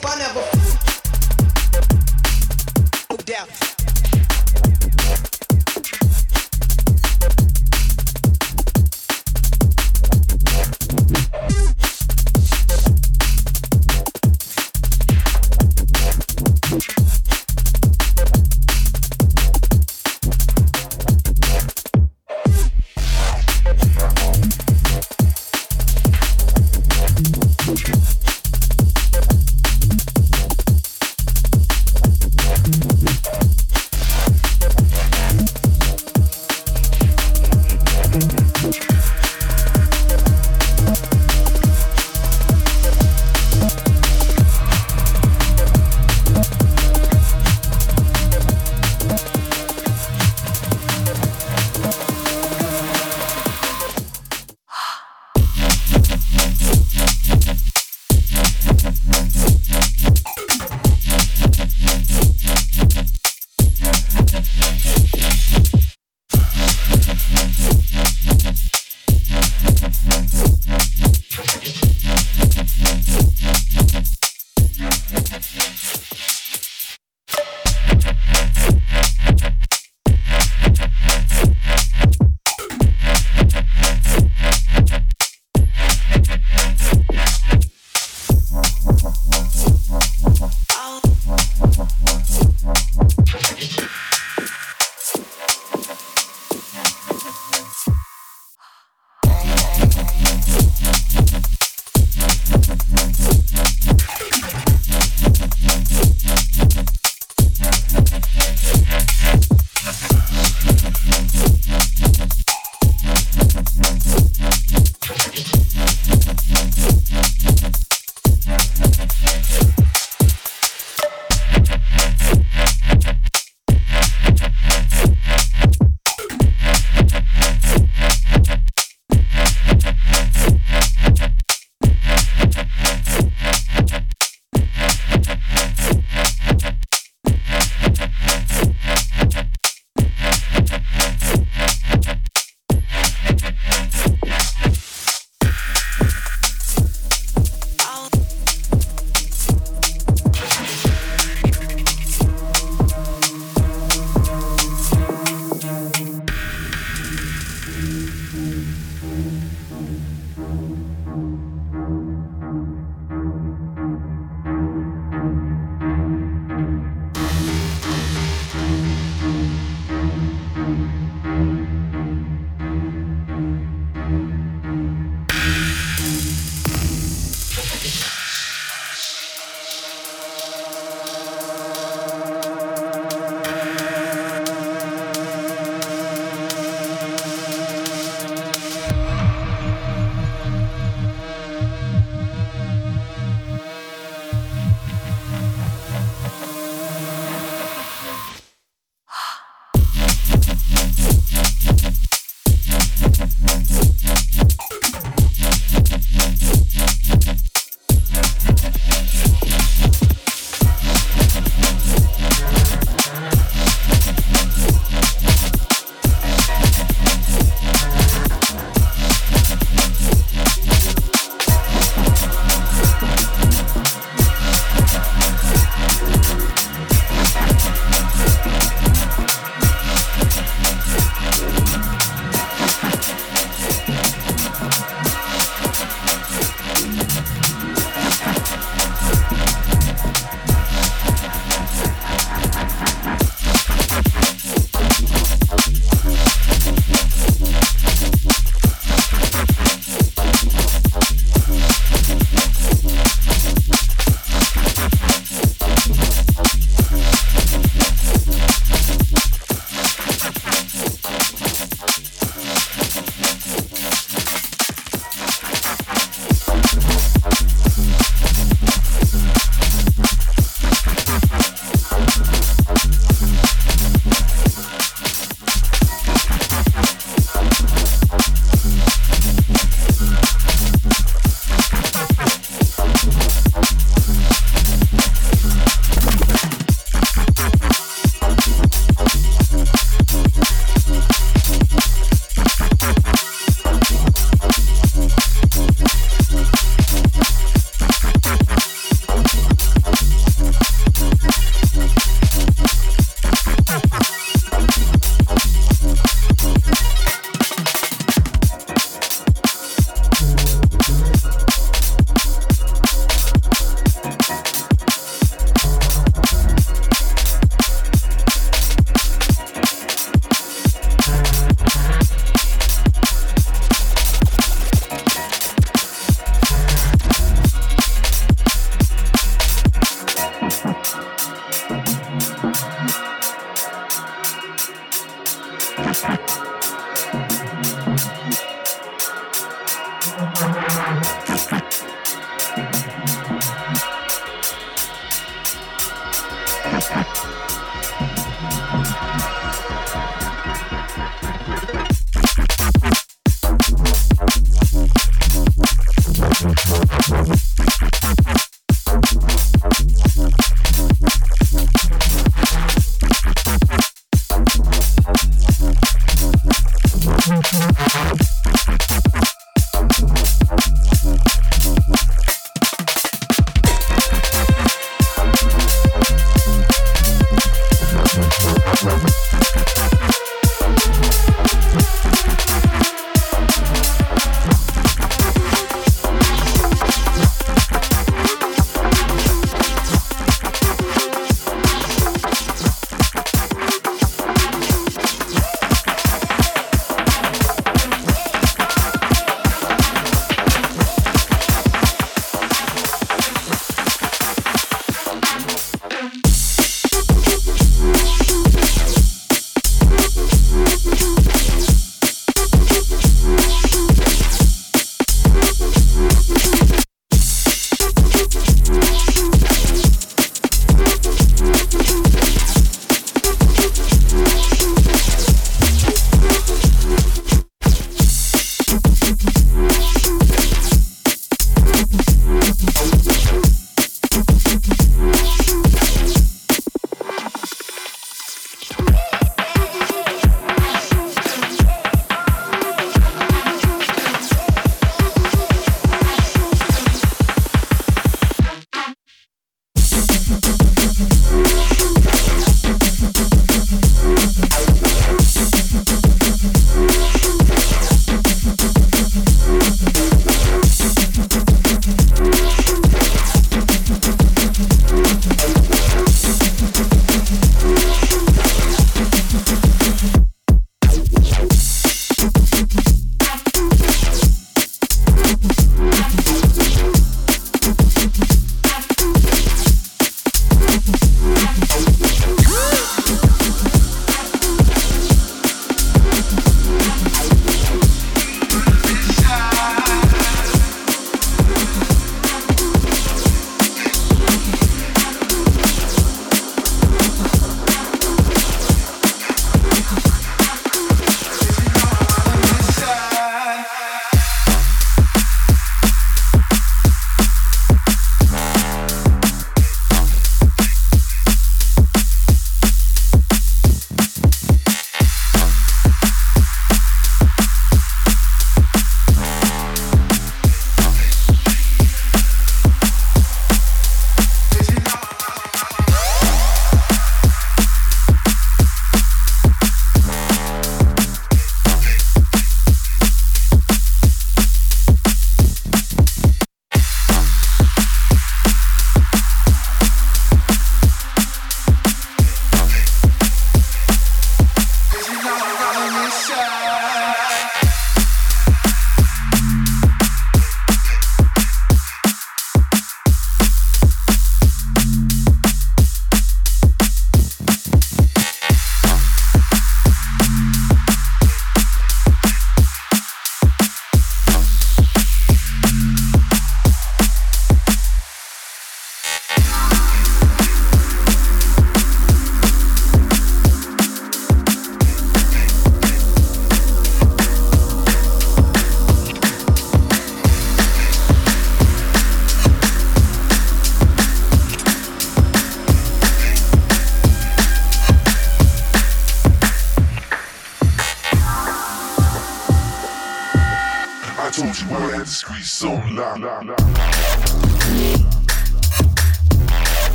πάνε από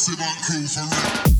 massive and crew for real.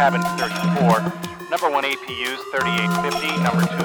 cabin 34, number 1 APUs 3850, number 2